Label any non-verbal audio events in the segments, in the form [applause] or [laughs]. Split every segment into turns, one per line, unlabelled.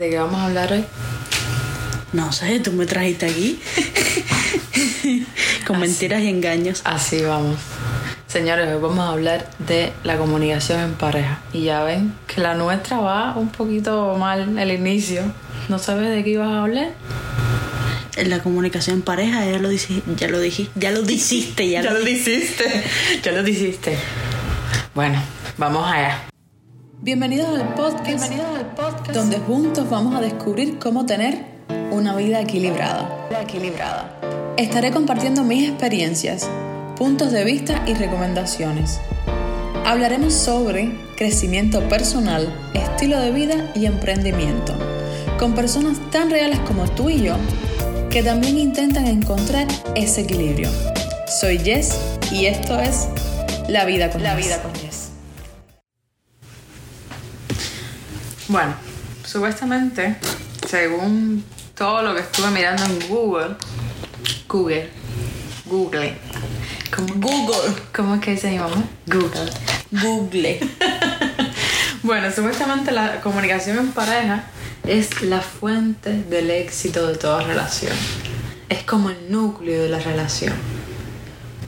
¿De qué vamos a hablar hoy?
No sé, tú me trajiste aquí. [laughs] Con mentiras y engaños.
Así vamos. Señores, hoy vamos a hablar de la comunicación en pareja. Y ya ven que la nuestra va un poquito mal el inicio. ¿No sabes de qué ibas a hablar?
En la comunicación en pareja, ya lo dijiste, ya lo dijiste, ya [laughs] lo dijiste, ya, lo
dijiste. ya lo dijiste. Bueno, vamos allá. Bienvenidos al podcast. Donde juntos vamos a descubrir cómo tener una vida equilibrada. equilibrada. Estaré compartiendo mis experiencias, puntos de vista y recomendaciones. Hablaremos sobre crecimiento personal, estilo de vida y emprendimiento, con personas tan reales como tú y yo, que también intentan encontrar ese equilibrio. Soy Jess y esto es La Vida con
La vida con Jess.
Bueno, supuestamente, según todo lo que estuve mirando en Google, Google, Google, ¿cómo,
Google.
¿cómo es que dice mi mamá? Google.
Google. [laughs]
Bueno, supuestamente la comunicación en pareja es la fuente del éxito de toda relación. Es como el núcleo de la relación.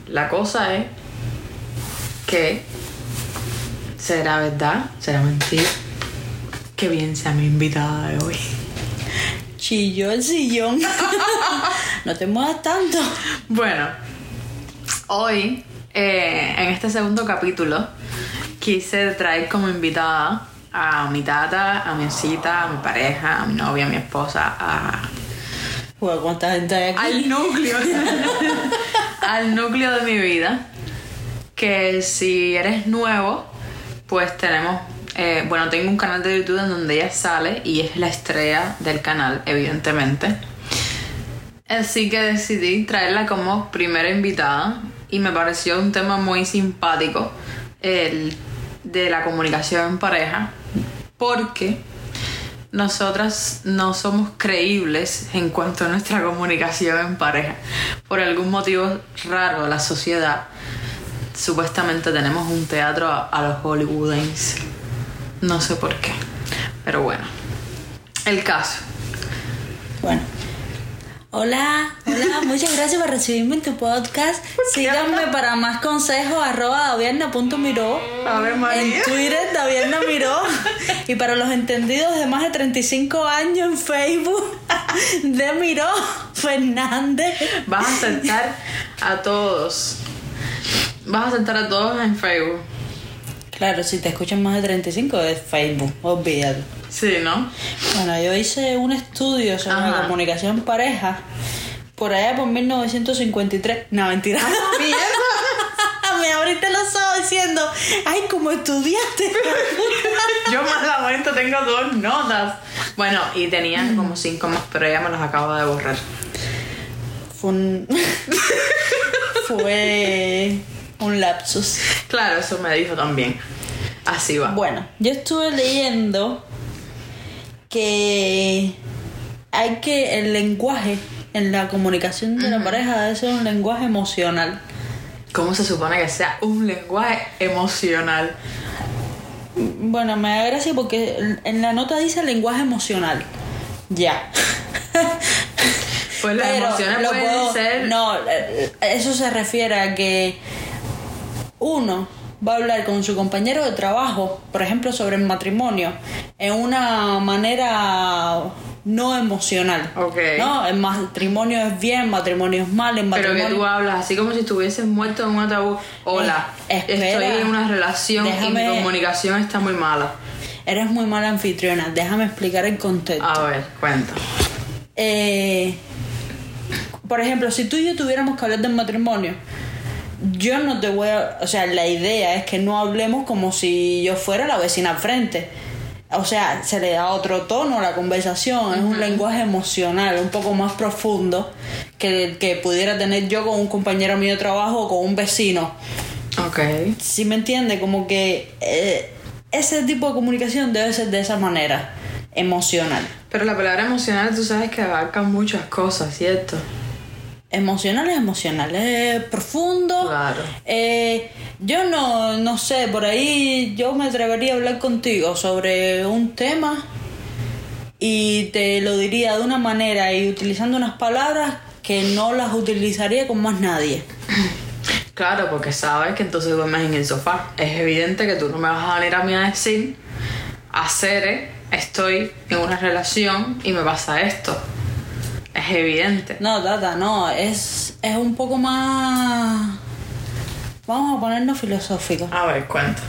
La cosa es que será verdad, será mentira. Que bien sea mi invitada de hoy.
Chilló el sillón. [laughs] no te muevas tanto.
Bueno, hoy, eh, en este segundo capítulo, quise traer como invitada a mi tata, a mi osita, a mi pareja, a mi novia, a mi esposa, a,
¿cuánta gente hay aquí?
al núcleo, [laughs] al núcleo de mi vida. Que si eres nuevo, pues tenemos, eh, bueno, tengo un canal de YouTube en donde ella sale y es la estrella del canal, evidentemente. Así que decidí traerla como primera invitada y me pareció un tema muy simpático, el de la comunicación en pareja, porque nosotras no somos creíbles en cuanto a nuestra comunicación en pareja. Por algún motivo raro la sociedad, supuestamente tenemos un teatro a, a los hollywoodenses. No sé por qué, pero bueno. El caso.
Bueno. Hola, hola, [laughs] muchas gracias por recibirme en tu podcast. Síganme para más consejos, arroba
María.
En Twitter, Davierna Miró. [laughs] Y para los entendidos de más de 35 años en Facebook, [laughs] de Miró Fernández.
Vas a aceptar a todos. Vas a aceptar a todos en Facebook.
Claro, si te escuchan más de 35 es Facebook, olvídalo.
Sí, ¿no?
Bueno, yo hice un estudio sobre
Ajá.
la comunicación pareja por allá por 1953. No, mentira. [laughs] Me abriste los ojos diciendo, ay, como estudiaste. [laughs]
Yo malamente tengo dos notas. Bueno, y tenían como cinco más, pero ella me los acaba de borrar.
Fue un... [laughs] Fue un lapsus.
Claro, eso me dijo también. Así va.
Bueno, yo estuve leyendo que hay que el lenguaje en la comunicación de la pareja debe ser un lenguaje emocional.
¿Cómo se supone que sea un lenguaje emocional?
Bueno, me da gracia porque en la nota dice lenguaje emocional. Ya.
Pues las
Pero
emociones pueden
puedo-
ser.
No, eh, eso se refiere a que uno va a hablar con su compañero de trabajo, por ejemplo, sobre el matrimonio, en una manera no emocional.
Ok.
No, el matrimonio es bien, el matrimonio es mal, el
Pero
matrimonio...
que tú hablas así como si estuvieses muerto en un ataúd. Hola,
Eh, espera.
estoy en una relación y mi comunicación está muy mala.
Eres muy mala anfitriona, déjame explicar el contexto.
A ver, cuenta.
Eh, por ejemplo, si tú y yo tuviéramos que hablar del matrimonio, yo no te voy a... O sea, la idea es que no hablemos como si yo fuera la vecina al frente. O sea, se le da otro tono a la conversación, es un lenguaje emocional, un poco más profundo que el que pudiera tener yo con un compañero mío de trabajo o con un vecino.
Ok.
Si me entiende, como que eh, ese tipo de comunicación debe ser de esa manera, emocional.
Pero la palabra emocional tú sabes que abarca muchas cosas, ¿cierto?
Emocional es emocional, es profundo.
Claro.
Eh, yo no, no sé, por ahí yo me atrevería a hablar contigo sobre un tema y te lo diría de una manera y utilizando unas palabras que no las utilizaría con más nadie. [clears throat]
Claro, porque sabes que entonces duermes en el sofá. Es evidente que tú no me vas a venir a mí a decir, hacer, estoy en una relación y me pasa esto. Es evidente.
No, Tata, no, es, es un poco más... Vamos a ponernos filosóficos.
A ver, cuenta.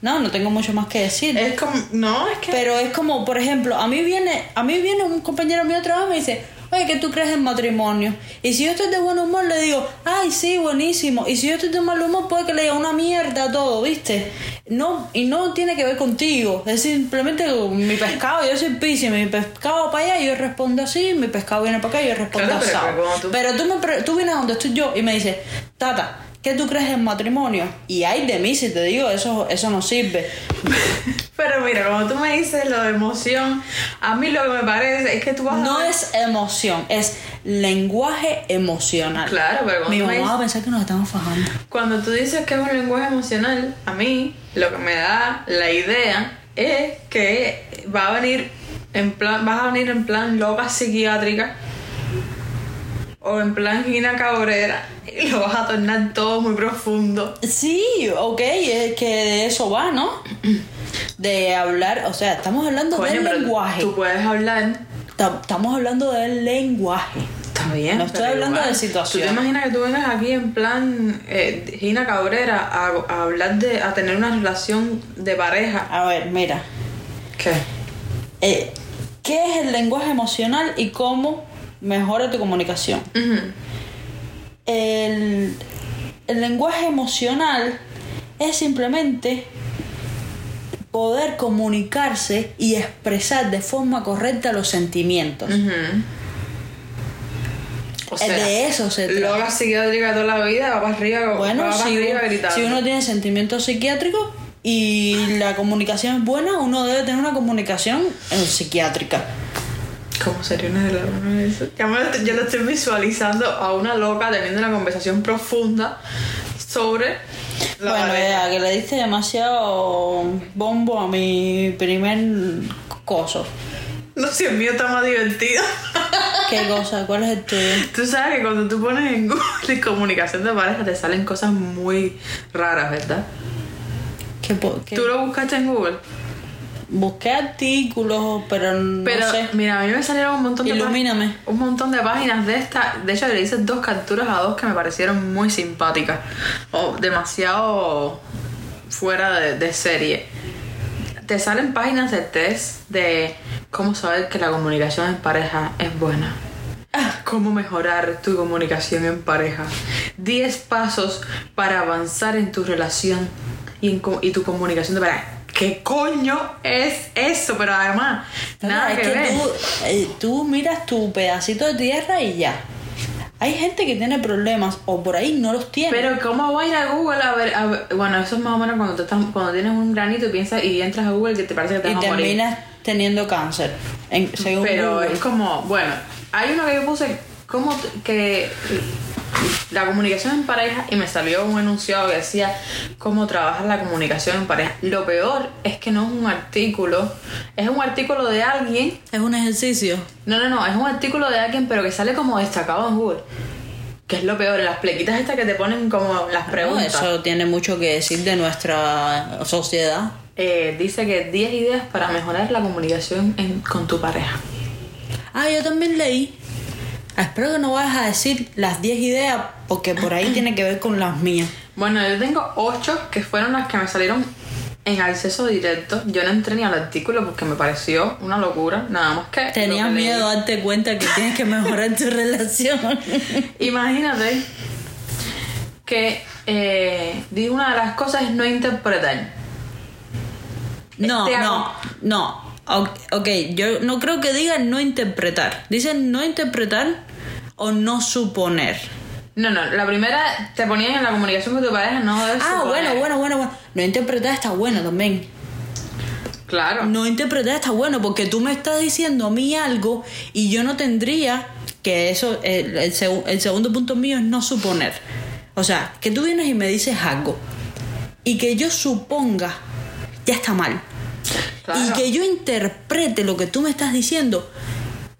No, no tengo mucho más que decir.
Es como, no, es que...
Pero es como, por ejemplo, a mí viene, a mí viene un compañero mío de trabajo y me dice, oye, ¿qué tú crees en matrimonio? Y si yo estoy de buen humor, le digo, ay, sí, buenísimo. Y si yo estoy de mal humor, puede que le diga una mierda todo, ¿viste? No, y no tiene que ver contigo. Es simplemente mi pescado, yo soy piscis, mi pescado para allá yo respondo así, mi pescado viene para acá yo respondo
Claro,
así.
pero tú-
Pero tú, me, tú vienes donde estoy yo y me dices, Tata, ¿qué tú crees en matrimonio? Y ay de mí si te digo, eso, eso no sirve. [laughs]
Pero mira, cuando tú me dices lo de emoción, a mí lo que me parece es que tú vas a...
No es emoción, es lenguaje emocional.
Claro, pero
Mi mamá va a pensar que nos estamos fajando.
Cuando tú dices que es un lenguaje emocional, a mí lo que me da la idea es que va a venir en plan, vas a venir en plan loca psiquiátrica o en plan Gina Cabrera y lo vas a tornar todo muy profundo.
Sí, ok, es que de eso va, ¿no? De hablar, o sea, estamos hablando
Coño,
del lenguaje.
Tú puedes hablar.
Ta- Estamos hablando del lenguaje.
Está bien.
No estoy hablando
igual.
de situación.
¿Tú te imaginas que tú vengas aquí en plan eh, Gina Cabrera a, a hablar de. a tener una relación de pareja?
A ver, mira,
¿Qué?
eh, ¿qué es el lenguaje emocional y cómo mejora tu comunicación? El, el lenguaje emocional es simplemente poder comunicarse y expresar de forma correcta los sentimientos.
Ujú. O
Eh, de eso se trata.
Loca psiquiátrica toda la vida, va para arriba,
Bueno,
va para
si,
arriba
uno-
gritando.
si uno tiene sentimientos psiquiátricos y la comunicación es buena, uno debe tener una comunicación eh, psiquiátrica.
¿Cómo sería una de las eso? Ya me lo estoy- yo lo estoy visualizando a una loca teniendo una conversación profunda sobre la
bueno,
pareja.
ya, que le diste demasiado bombo a mi primer coso.
No sé, el mío está más divertido. [laughs]
¿Qué cosa? ¿Cuál es el tuyo?
Tú sabes que cuando tú pones en Google [laughs] comunicación de pareja te salen cosas muy raras, ¿verdad?
¿Qué, qué-
¿Tú lo buscaste en Google?
Busqué artículos, pero no
Pero
sé.
mira, a mí me salieron un montón de
Ilumíname.
un montón de páginas de esta. De hecho, le hice dos capturas a dos que me parecieron muy simpáticas. O demasiado fuera de, de serie. Te salen páginas de test de cómo saber que la comunicación en pareja es buena. Cómo mejorar tu comunicación en pareja. 10 pasos para avanzar en tu relación y, en y tu comunicación de pareja. ¿Qué coño es eso? Pero además, nada
es
que,
que tú, eh, tú miras tu pedacito de tierra y ya. Hay gente que tiene problemas o por ahí no los tiene.
Pero ¿cómo va a ir a Google a ver, a ver- Bueno, eso es más o menos cuando, tienes un granito y piensas y entras a Google que te parece que te
y
vas a morir.
terminas teniendo cáncer. en- según
Pero
Google.
es como, bueno, hay uno que yo puse como t- que la comunicación en pareja y me salió un enunciado que decía cómo trabajar la comunicación en pareja. Lo peor es que no es un artículo, es un artículo de alguien.
Es un ejercicio.
No, no, no, es un artículo de alguien pero que sale como destacado en Google. Que es lo peor, las plequitas estas que te ponen como las
No,
preguntas.
eso tiene mucho que decir de nuestra sociedad.
Eh, dice que 10 ideas para mejorar la comunicación en- con tu pareja.
Ah, yo también leí. Espero que no vayas a decir las 10 ideas porque por ahí tiene que ver con las mías.
Bueno, yo tengo 8 que fueron las que me salieron en acceso directo. Yo no entré ni al artículo porque me pareció una locura. Nada más que.
Tenías
que
miedo a darte cuenta que tienes que mejorar tu [laughs] relación.
Imagínate que eh, di una de las cosas es no interpretar.
No, no, no. Ok, yo no creo que digan no interpretar. Dicen no interpretar o no suponer.
No, no, la primera te ponían en la comunicación con tu pareja, no debes
Ah,
suponer.
bueno, bueno, bueno, bueno. No interpretar está bueno también.
Claro.
No interpretar está bueno porque tú me estás diciendo a mí algo y yo no tendría que eso, el, el el segundo punto mío es no suponer. O sea, que tú vienes y me dices algo y que yo suponga, ya está mal.
Claro.
y que yo interprete lo que tú me estás diciendo,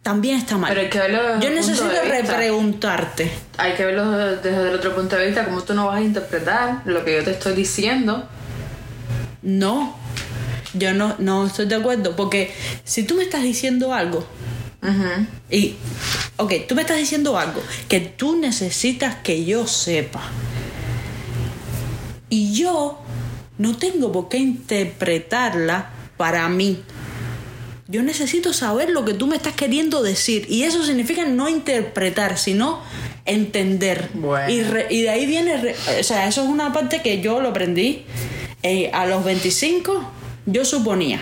también está mal.
Pero hay que verlo desde
yo necesito repreguntarte.
Hay que verlo desde el otro punto de vista, como tú no vas a interpretar lo que yo te estoy diciendo.
No, yo no, no estoy de acuerdo, porque si tú me estás diciendo algo, y, ok, tú me estás diciendo algo que tú necesitas que yo sepa, y yo no tengo por qué interpretarla para mí. Yo necesito saber lo que tú me estás queriendo decir. Y eso significa no interpretar, sino entender.
Bueno.
Y, re- y de ahí viene, re- o sea, eso es una parte que yo lo aprendí eh, a los 25. Yo suponía.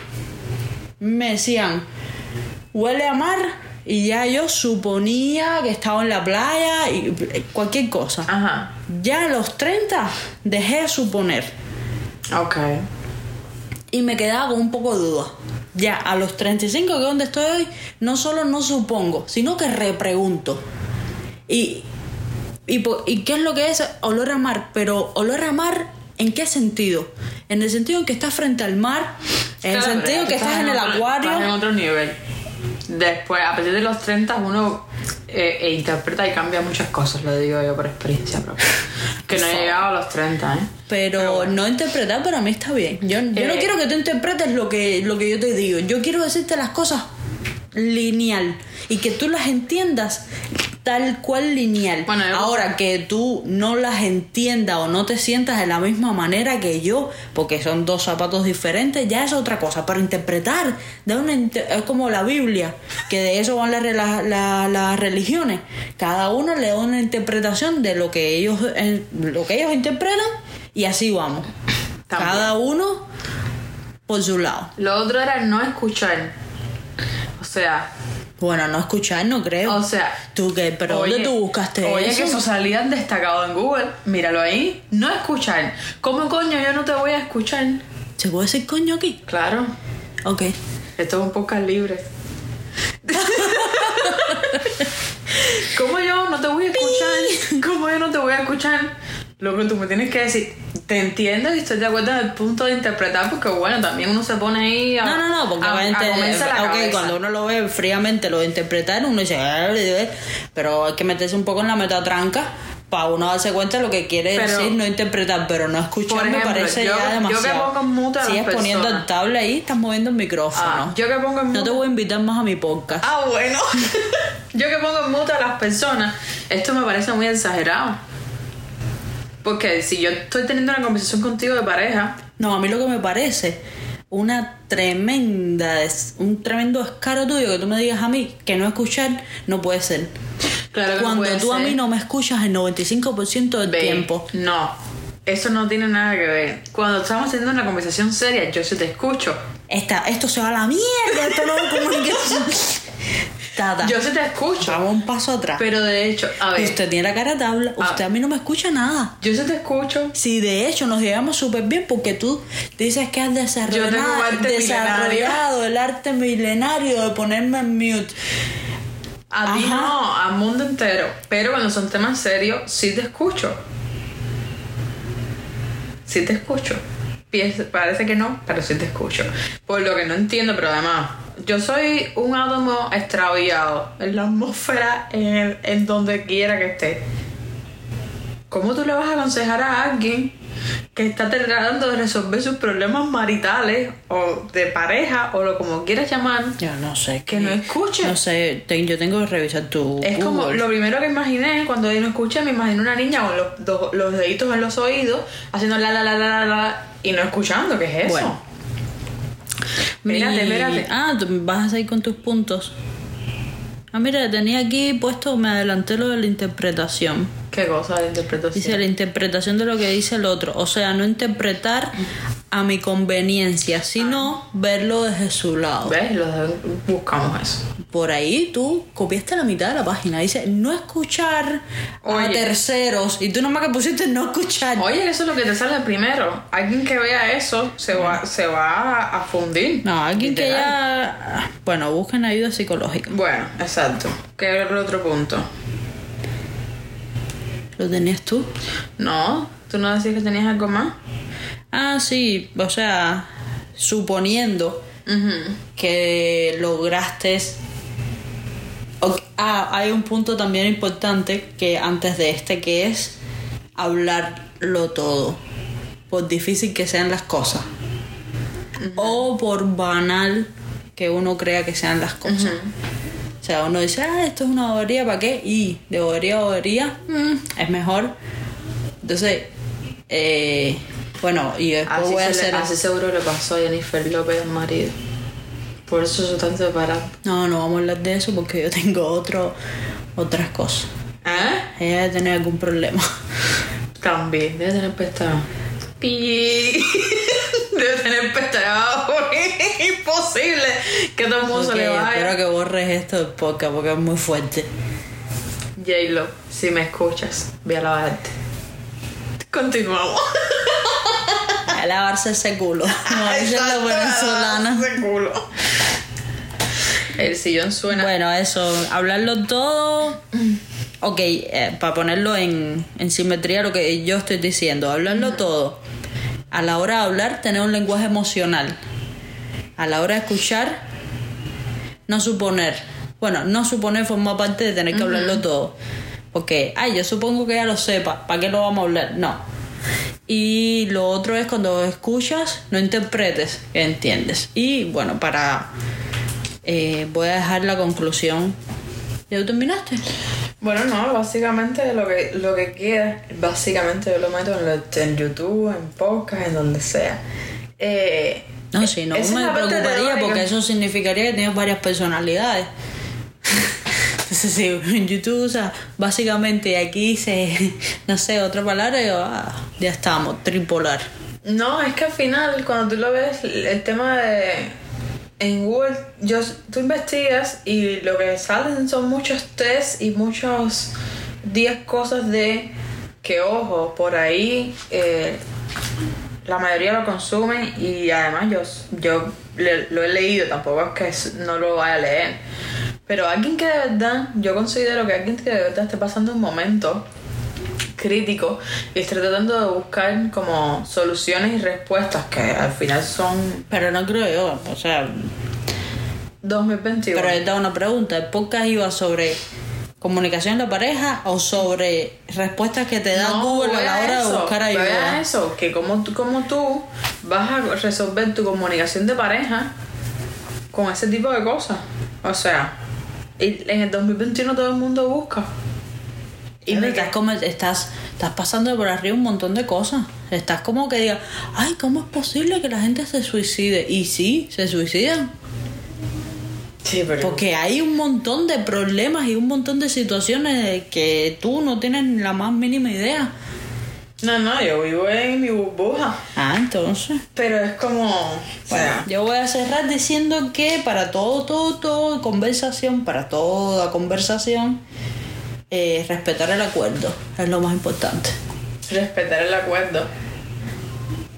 Me decían, huele a mar. Y ya yo suponía que estaba en la playa y eh, cualquier cosa.
Ajá.
Ya a los 30 dejé de suponer.
Ok.
Y me quedaba con un poco de duda. Ya a los 35, que es donde estoy hoy, no solo no supongo, sino que repregunto. Y, y, ¿Y qué es lo que es olor a mar? Pero olor a mar, ¿en qué sentido? En el sentido en que estás frente al mar, en el sentido que estás en el
otro-
acuario.
Estás en otro nivel. Después, a partir de los 30, uno eh, e interpreta y cambia muchas cosas, lo digo yo por experiencia propia. Que no he llegado a los 30, ¿eh?
Pero no interpretar para mí está bien. Yo, yo no
Eh.
quiero que tú interpretes lo que, lo que yo te digo. Yo quiero decirte las cosas lineal y que tú las entiendas tal cual lineal.
Bueno,
Ahora que tú no las entiendas o no te sientas de la misma manera que yo, porque son dos zapatos diferentes, ya es otra cosa. Pero interpretar de una inter- es como la Biblia, que de eso van las re- la- la- las religiones. Cada uno le da una interpretación de lo que ellos eh, lo que ellos interpretan y así vamos.
También.
Cada uno por su lado.
Lo otro era no escuchar. O sea,
Bueno, no escuchar, no creo.
o sea.
¿Tú qué? ¿Pero
oye,
dónde tú buscaste
Oye,
eso?
que eso salía destacado en Google. Míralo ahí. No escuchar. ¿Cómo coño yo no te voy a escuchar?
¿Se puede decir coño aquí?
Claro.
Ok.
Esto es un podcast libre. [laughs] ¿Cómo yo no te voy a escuchar? ¿Cómo yo no te voy a escuchar? Lo que tú me tienes que decir, te entiendo y estoy de acuerdo en el punto de interpretar, porque bueno, también uno se pone ahí a.
No, no, no, porque
a, a
obviamente,
la
ok,
cabeza.
cuando uno lo ve fríamente, lo de interpretar, uno dice, "Ah, pero hay que meterse un poco en la metatranca para uno darse cuenta de lo que quiere
Pero-
decir, no interpretar, pero no escuchar me parece
yo-
ya
yo que
demasiado.
pongo en mute a las
Sigues poniendo el tablet ahí, estás moviendo el micrófono.
Ah, yo que pongo en
No te
mute-
voy a invitar más a mi podcast.
Ah, bueno. [laughs] yo que pongo en mute a las personas, esto me parece muy exagerado. Porque si yo estoy teniendo una conversación contigo de pareja,
No, a mí lo que me parece una tremenda, un tremendo descaro tuyo que tú me digas a mí que no escuchar no puede ser.
claro que no
Cuando
puede
tú a mí no me escuchas el 95% del
Ve,
tiempo.
No, eso no tiene nada que ver. Cuando estamos teniendo una conversación seria, yo sí te escucho.
Esta, esto se va a la mierda, esto no es comunicación. [laughs]
Yo sí te escucho.
vamos un paso atrás.
Pero de hecho, a ver,
usted tiene la cara tabla, usted a mí no me escucha nada.
yo sí te escucho.
Si de hecho nos llevamos súper bien porque tú dices que has desarrollado,
Yo tengo arte
desarrollado el arte milenario de ponerme en mute.
A ti no, al mundo entero. Pero cuando son temas serios, sí te escucho. Sí te escucho. Parece que no, pero sí te escucho. Por lo que no entiendo, pero además, yo soy un átomo extraviado en la atmósfera, en, el- en donde quiera que esté. ¿Cómo tú le vas a aconsejar a alguien que está tratando de resolver sus problemas maritales o de pareja o lo como quieras llamar?
Yo no sé.
Que no escuche.
No sé, te- yo tengo que revisar tu.
Es como lo primero que imaginé cuando no escuché, me imaginé una niña con los, do- los deditos en los oídos haciendo la la la la la la y no escuchando, ¿qué es eso?
Bueno.
Espérate,
Mi-
espérate.
Ah, vas a seguir con tus puntos. Ah, mira, tenía aquí puesto, me adelanté lo de la interpretación.
¿Qué cosa de interpretación?
Dice la interpretación de lo que dice el otro. O sea, no interpretar a mi conveniencia, sino verlo desde su lado.
¿Ves? Los buscamos eso.
Por ahí tú copiaste la mitad de la página. Dice no escuchar a terceros. Y tú nomás que pusiste no escuchar.
Oye, eso es lo que te sale primero. Alguien que vea eso se va, se va a fundir.
No, alguien que ya. Bueno, busquen ayuda psicológica.
Bueno, exacto. ¿Qué era el otro punto?
¿Lo tenías tú?
No, ¿tú no decías que tenías algo más?
Ah, sí, o sea, suponiendo que lograste... Ah, hay un punto también importante que antes de este que es hablarlo todo, por difícil que sean las cosas, o por banal que uno crea que sean las cosas. O sea, uno dice, ah, esto es una bobería, ¿para qué? Y de bobería a bobería, mm, es mejor. Entonces, eh, bueno, y después
Así,
voy a
le-
hacer...
así seguro le pasó a Jennifer López, marido. Por eso se están separando.
No, no vamos a hablar de eso porque yo tengo otro, otras cosas.
¿Eh?
Ella debe tener algún problema.
También, debe tener pestañas. Pi. [laughs] Debe tener pestañas. [laughs] Es imposible que todo el mundo se
Ok,
le
espero
vaya.
que borres esto del podcast porque es muy fuerte.
J-Lo, si me escuchas, voy a lavarte. Continuamos. [laughs]
A lavarse ese culo. [laughs] Como dicen los venezolanos.
Ese culo. El sillón suena.
Bueno, eso, hablarlo todo. Ok, para ponerlo en, en simetría lo que yo estoy diciendo, hablarlo todo. A la hora de hablar, tener un lenguaje emocional. A la hora de escuchar, no suponer. Bueno, no suponer forma parte de tener que hablarlo todo. Porque, ay, yo supongo que ya lo sepa, ¿para qué lo vamos a hablar? No. Y lo otro es cuando escuchas, no interpretes, que entiendes. Y bueno, para. eh, voy a dejar la conclusión. ¿Ya tú terminaste?
Bueno, no, básicamente lo que, lo que queda, básicamente yo lo meto en, lo- en YouTube, en podcast, en donde sea. Eh,
No, sí, no me preocuparía porque eso significaría que tienes varias personalidades. [laughs] Si en YouTube, o sea, básicamente aquí se, [laughs] no sé, otra palabra, y ah, ya estamos, tripolar.
No, es que al final, cuando tú lo ves, el tema de. En Google, yo, tú investigas y lo que salen son muchos tests y muchos 10 cosas de que, ojo, por ahí eh, la mayoría lo consumen y además yo, yo le- lo he leído, tampoco es que no lo vaya a leer. Pero alguien que de verdad, yo considero que alguien que de verdad esté pasando un momento crítico y esté tratando de buscar como soluciones y respuestas que al final son
Pero no creo yo, o sea,
2021.
pero esta es una pregunta. ¿El podcast iba sobre comunicación de pareja o sobre respuestas que te da
No,
Google a la hora de buscar ayuda?
eso, que como tú, como tú vas a resolver tu comunicación de pareja con ese tipo de cosas. O sea, en el 2021 todo el mundo busca.
Y
de
estás, como, estás, estás pasando por arriba un montón de cosas. Estás como que diga, ay, ¿cómo es posible que la gente se suicide? Y sí, se suicidan.
Sí, pero
Porque hay un montón de problemas y un montón de situaciones que tú no tienes la más mínima idea.
No, no, yo vivo en mi burbuja.
Ah, entonces.
Pero es como, o sea,
Yo voy a cerrar diciendo que para todo, todo, todo conversación, para toda conversación, eh, respetar el acuerdo es lo más importante.
respetar el acuerdo.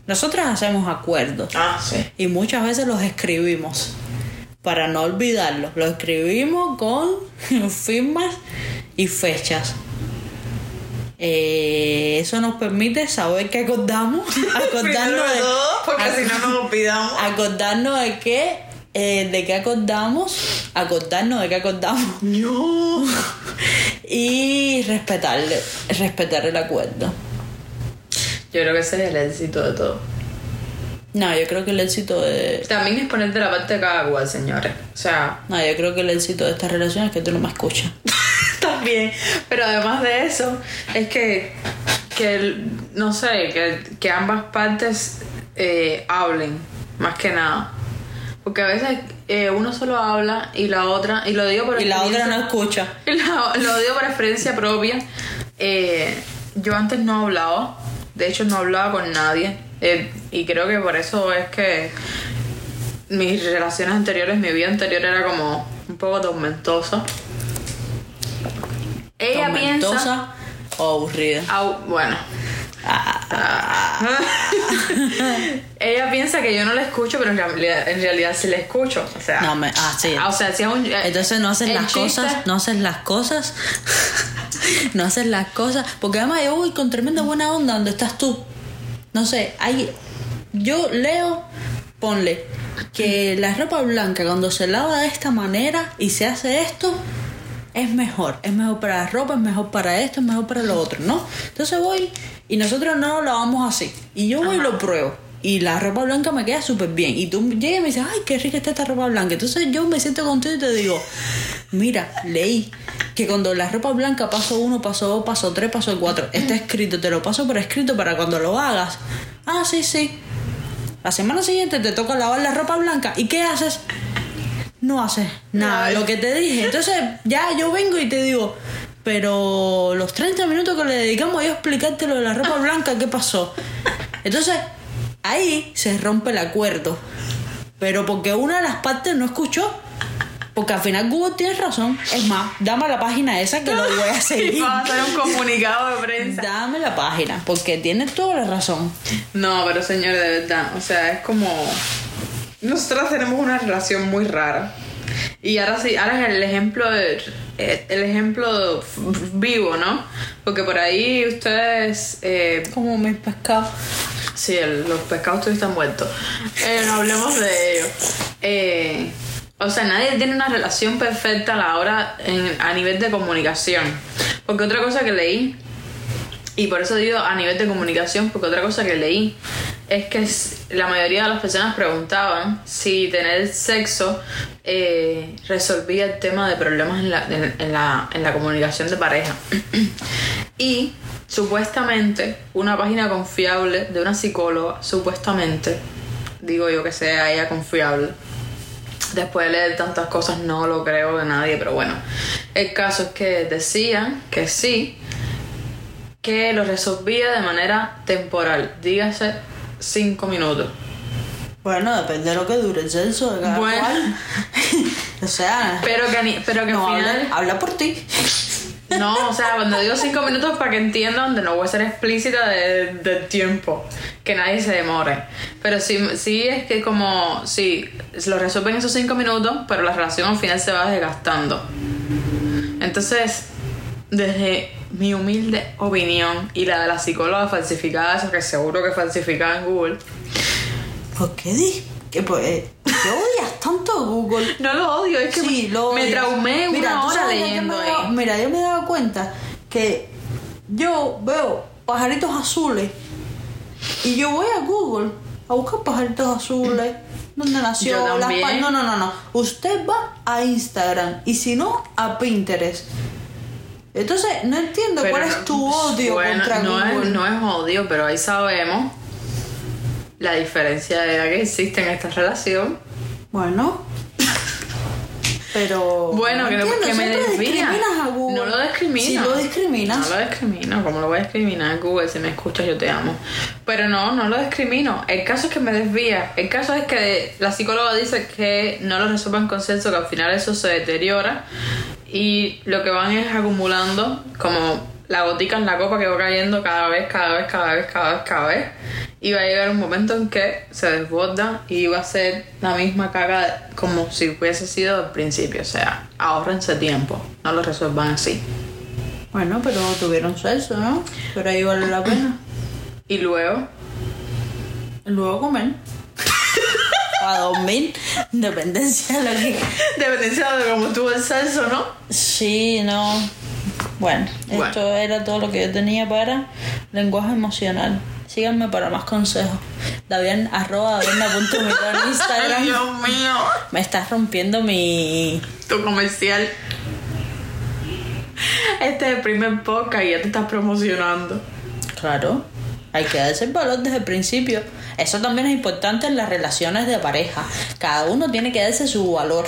Nosotras hacemos acuerdos
Ah, sí.
y muchas veces los escribimos para no olvidarlos. Los escribimos con [laughs] firmas y fechas. Eh, eso nos permite saber que acordamos, [laughs] acordarnos
de todo, porque si no nos olvidamos.
acordarnos de qué, eh, de qué acordamos, acordarnos de qué acordamos
No. [laughs]
y respetarle, respetar el acuerdo.
Yo creo que ese es el éxito de todo.
No, yo creo que el éxito de,
También es ponerte la parte de cada cual, señores. O sea,
no, yo creo que el éxito de esta relación es que tú no me escuchas.
También. Pero además de eso, es que, que no sé, que, que ambas partes eh, hablen, más que nada. Porque a veces eh, uno solo habla y la otra, y lo digo por
Y la otra no escucha. [laughs]
Y Lo, lo digo por experiencia propia. Eh, yo antes no hablaba, de hecho no hablaba con nadie. y creo que por eso es que mis relaciones anteriores, mi vida anterior era como un poco tormentosa. Ella piensa.
O aburrida.
Au, bueno. Ella piensa que yo no la escucho, pero en realidad, en realidad sí la escucho. O sea,
No, me, ah, sí.
o sea, si es un.
Entonces no haces las
chiste-
cosas, no haces las cosas, [laughs] no haces las cosas, porque además yo voy con tremenda buena onda donde estás tú. No sé, hay, yo leo, ponle, que la ropa blanca cuando se lava de esta manera y se hace esto, es mejor. Es mejor para la ropa, es mejor para esto, es mejor para lo otro, ¿no? Entonces voy y nosotros no lo lavamos así. Y yo voy y lo pruebo. Y la ropa blanca me queda súper bien. Y tú llegas y me dices, ay, qué rica está esta ropa blanca. Entonces yo me siento contigo y te digo, mira, leí que cuando la ropa blanca paso uno, paso dos, paso tres, paso cuatro, está escrito, te lo paso por escrito para cuando lo hagas. Ah, sí, sí. La semana siguiente te toca lavar la ropa blanca. ¿Y qué haces? No haces nada,
Ay.
lo que te dije. Entonces ya yo vengo y te digo, pero los 30 minutos que le dedicamos a yo explicarte lo de la ropa blanca, ¿qué pasó? Entonces ahí se rompe el acuerdo. Pero porque una de las partes no escuchó. Porque al final Google tiene razón. Es más, dame la página esa que lo voy a [laughs]
Y
seguir.
va a hacer un comunicado de prensa.
Dame la página, porque tiene toda la razón.
No, pero señor, de verdad, o sea, es como... Nosotras tenemos una relación muy rara. Y ahora sí, ahora es el ejemplo de, eh, el ejemplo vivo, ¿no? Porque por ahí ustedes... eh,
Como mis pescados.
sí, el- los pescados todavía están muertos. Eh, no hablemos de ello. Eh, o sea, nadie tiene una relación perfecta a la hora en- a nivel de comunicación. Porque otra cosa que leí y por eso digo a nivel de comunicación, porque otra cosa que leí es que la mayoría de las personas preguntaban si tener sexo eh, resolvía el tema de problemas en la, en la, en la comunicación de pareja. [clears throat] y supuestamente una página confiable de una psicóloga, supuestamente, digo yo que sea ella confiable, Después de leer tantas cosas no lo creo de nadie, pero bueno. El caso es que decían que sí, que lo resolvía de manera temporal, dígase cinco minutos.
Bueno, depende de lo que dure el censo de cada
Bueno.
cual. [laughs] o sea,
Pero que, pero que
no,
al final...
habla, habla por ti.
No, o sea, cuando digo cinco minutos para que entiendan, de no voy a ser explícita de- del tiempo, que nadie se demore. Pero sí, sí es que como, sí, lo resuelven esos cinco minutos, pero la relación al final se va desgastando. Entonces, desde mi humilde opinión y la de la psicóloga falsificada, esa que seguro que falsificada en Google,
¿Por qué di? Que pues, ¿qué odias tanto Google? [laughs]
no lo odio, es que
Sí, lo
me traumé
Mira,
una
¿tú
hora leyendo
dado-. Mira, yo me he dado cuenta que yo veo pajaritos azules y yo voy a Google a buscar pajaritos azules. [clears throat] ¿Dónde nació? Las no, no, no, no. Usted va a Instagram y si no, a Pinterest. Entonces, no entiendo
Pero
cuál es tu odio
bueno,
contra
no
Google.
Es, no es odio, pero ahí sabemos la diferencia de edad que existe en esta relación.
Bueno. Pero.
Bueno,
no
que,
entiendo,
que me desvía.
discriminas a Google.
No lo discrimino.
Si lo discriminas.
No lo discrimino. ¿Cómo lo voy a discriminar, Google? Si me escuchas, yo te amo. Pero no, no lo discrimino. El caso es que me desvía. El caso es que la psicóloga dice que no lo resuelvan consenso, que al final eso se deteriora. Y lo que van es acumulando como la gotica en la copa que va cayendo cada vez, cada vez, cada vez, cada vez, cada vez. Y va a llegar un momento en que se desborda y va a ser la misma caga como si hubiese sido al principio. O sea, ahorrense tiempo, no lo resuelvan así.
Bueno, pero tuvieron sexo, ¿no? Pero ahí vale la pena.
Y luego,
Luego comer. [laughs] A dormir. Dependencia de lo que.
dependencia de cómo estuvo el sexo, ¿no?
Sí, no. Bueno,
Bueno.
esto era todo lo que yo tenía para lenguaje emocional. Síganme para más consejos. Davian, arroba en Instagram. [laughs]
Dios mío,
Me estás rompiendo mi.
tu comercial. Este es el primer podcast y ya te estás promocionando.
Claro. Hay que darse el valor desde el principio. Eso también es importante en las relaciones de pareja. Cada uno tiene que darse su valor.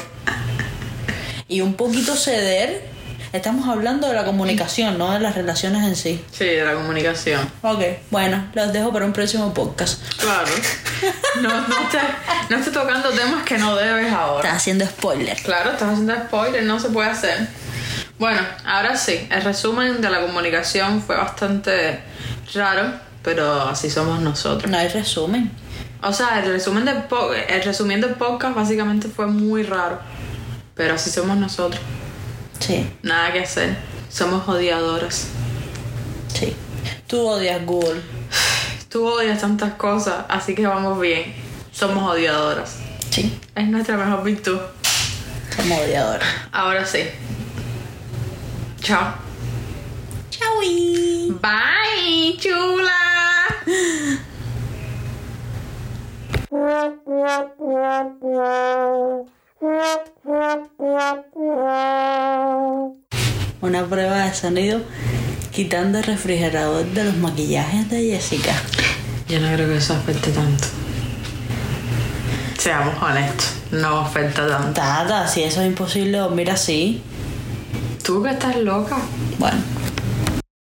Y un poquito ceder. Estamos hablando de la comunicación, no de las relaciones en sí.
Sí, de la comunicación.
Ok, bueno, los dejo para un próximo podcast.
Claro. No, no, estés, no tocando temas que no debes ahora.
Estás haciendo spoiler.
Claro, estás haciendo spoiler, no se puede hacer. Bueno, ahora sí, el resumen de la comunicación fue bastante raro, pero así somos nosotros.
No hay resumen.
O sea, el resumen del po- el resumen del podcast básicamente fue muy raro, pero así somos nosotros.
Sí,
Nada que hacer. Somos odiadoras.
sí. Tú odias Google.
Tú odias tantas cosas, así que vamos bien. Somos odiadoras.
Sí,
Es nuestra mejor virtud.
somos odiadores.
Ahora sí. Chao.
Chau.
Bye, chula. [laughs]
Una prueba de sonido quitando el refrigerador de los maquillajes de Jessica.
Yo no creo que eso afecte tanto. Seamos honestos, no afecta tanto.
Tata, si eso es imposible dormir así.
Tú que estás loca.
Bueno,